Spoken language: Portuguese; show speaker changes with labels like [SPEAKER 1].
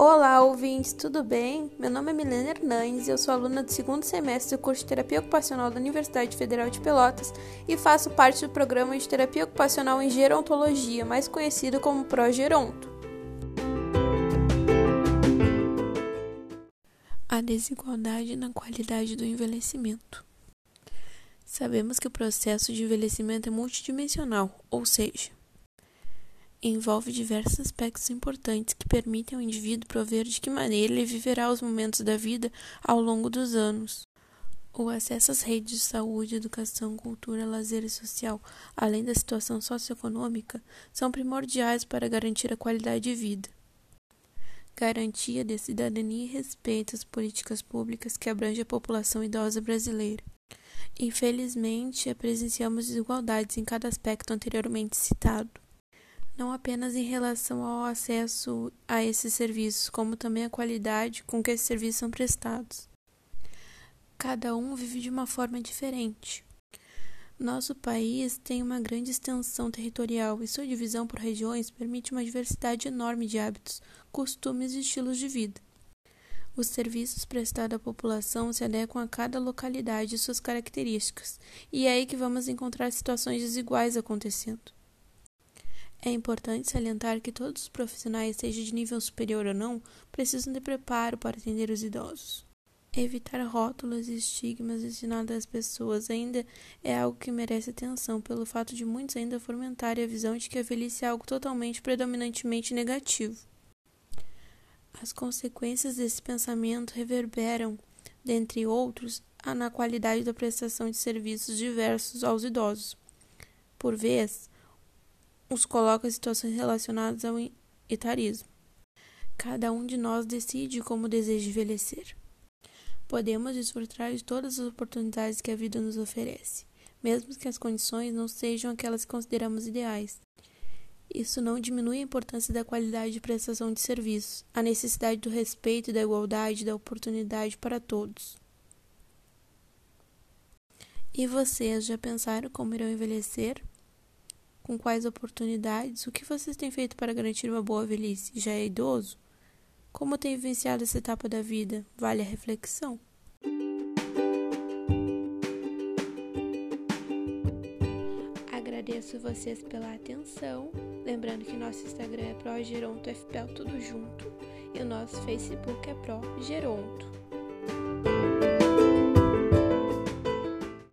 [SPEAKER 1] Olá, ouvintes, tudo bem? Meu nome é Milena Hernandes e eu sou aluna do segundo semestre do curso de Terapia Ocupacional da Universidade Federal de Pelotas e faço parte do programa de Terapia Ocupacional em Gerontologia, mais conhecido como Progeronto.
[SPEAKER 2] A desigualdade na qualidade do envelhecimento. Sabemos que o processo de envelhecimento é multidimensional, ou seja, envolve diversos aspectos importantes que permitem ao indivíduo prover de que maneira ele viverá os momentos da vida ao longo dos anos. O acesso às redes de saúde, educação, cultura, lazer e social, além da situação socioeconômica, são primordiais para garantir a qualidade de vida. Garantia de cidadania e respeito às políticas públicas que abrangem a população idosa brasileira. Infelizmente, presenciamos desigualdades em cada aspecto anteriormente citado não apenas em relação ao acesso a esses serviços, como também a qualidade com que esses serviços são prestados. Cada um vive de uma forma diferente. Nosso país tem uma grande extensão territorial e sua divisão por regiões permite uma diversidade enorme de hábitos, costumes e estilos de vida. Os serviços prestados à população se adequam a cada localidade e suas características, e é aí que vamos encontrar situações desiguais acontecendo. É importante salientar que todos os profissionais, seja de nível superior ou não, precisam de preparo para atender os idosos. Evitar rótulos e estigmas destinados às pessoas ainda é algo que merece atenção, pelo fato de muitos ainda fomentarem a visão de que a velhice é algo totalmente predominantemente negativo. As consequências desse pensamento reverberam, dentre outros, na qualidade da prestação de serviços diversos aos idosos. Por vezes, os coloca em situações relacionadas ao etarismo. Cada um de nós decide como deseja envelhecer. Podemos desfrutar de todas as oportunidades que a vida nos oferece, mesmo que as condições não sejam aquelas que consideramos ideais. Isso não diminui a importância da qualidade de prestação de serviços, a necessidade do respeito, da igualdade, da oportunidade para todos. E vocês já pensaram como irão envelhecer? Com quais oportunidades? O que vocês têm feito para garantir uma boa velhice? Já é idoso? Como tem vivenciado essa etapa da vida? Vale a reflexão.
[SPEAKER 1] Agradeço vocês pela atenção. Lembrando que nosso Instagram é ProGerontoFPL tudo junto e o nosso Facebook é ProGeronto.